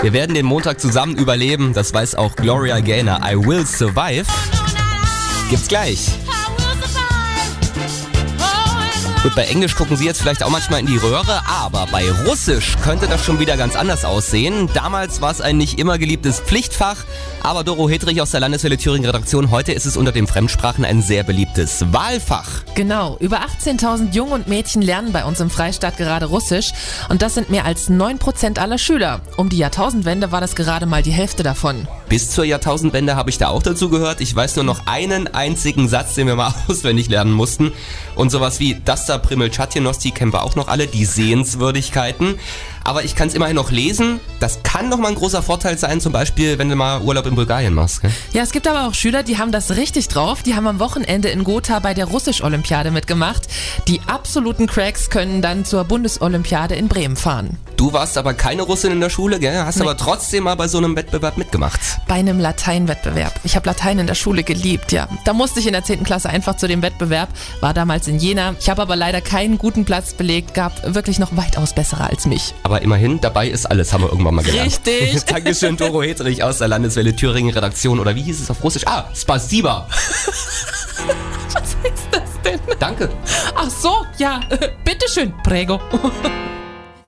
Wir werden den Montag zusammen überleben, das weiß auch Gloria Gaynor. I will survive. Gibt's gleich. Gut, bei Englisch gucken Sie jetzt vielleicht auch manchmal in die Röhre, aber bei Russisch könnte das schon wieder ganz anders aussehen. Damals war es ein nicht immer geliebtes Pflichtfach, aber Doro Hedrich aus der Landeswelle Thüringen Redaktion, heute ist es unter den Fremdsprachen ein sehr beliebtes Wahlfach. Genau, über 18.000 Jungen und Mädchen lernen bei uns im Freistaat gerade Russisch und das sind mehr als 9% aller Schüler. Um die Jahrtausendwende war das gerade mal die Hälfte davon. Bis zur Jahrtausendwende habe ich da auch dazu gehört. Ich weiß nur noch einen einzigen Satz, den wir mal auswendig lernen mussten. Und sowas wie das da Primel Chatjenosti kennen wir auch noch alle, die Sehenswürdigkeiten. Aber ich kann es immerhin noch lesen. Das kann noch mal ein großer Vorteil sein, zum Beispiel, wenn du mal Urlaub in Bulgarien machst. Gell? Ja, es gibt aber auch Schüler, die haben das richtig drauf. Die haben am Wochenende in Gotha bei der Russisch-Olympiade mitgemacht. Die absoluten Cracks können dann zur Bundesolympiade in Bremen fahren. Du warst aber keine Russin in der Schule, gell? Hast nee. aber trotzdem mal bei so einem Wettbewerb mitgemacht. Bei einem Lateinwettbewerb. Ich habe Latein in der Schule geliebt, ja. Da musste ich in der 10. Klasse einfach zu dem Wettbewerb, war damals in Jena. Ich habe aber leider keinen guten Platz belegt, gab wirklich noch weitaus bessere als mich. Aber immerhin, dabei ist alles, haben wir irgendwann mal gelernt. Richtig. Dankeschön, Doro Hedrich aus der Landeswelle Thüringen Redaktion. Oder wie hieß es auf Russisch? Ah, Spasiba. Was heißt das denn? Danke. Ach so, ja. Bitteschön, Prego.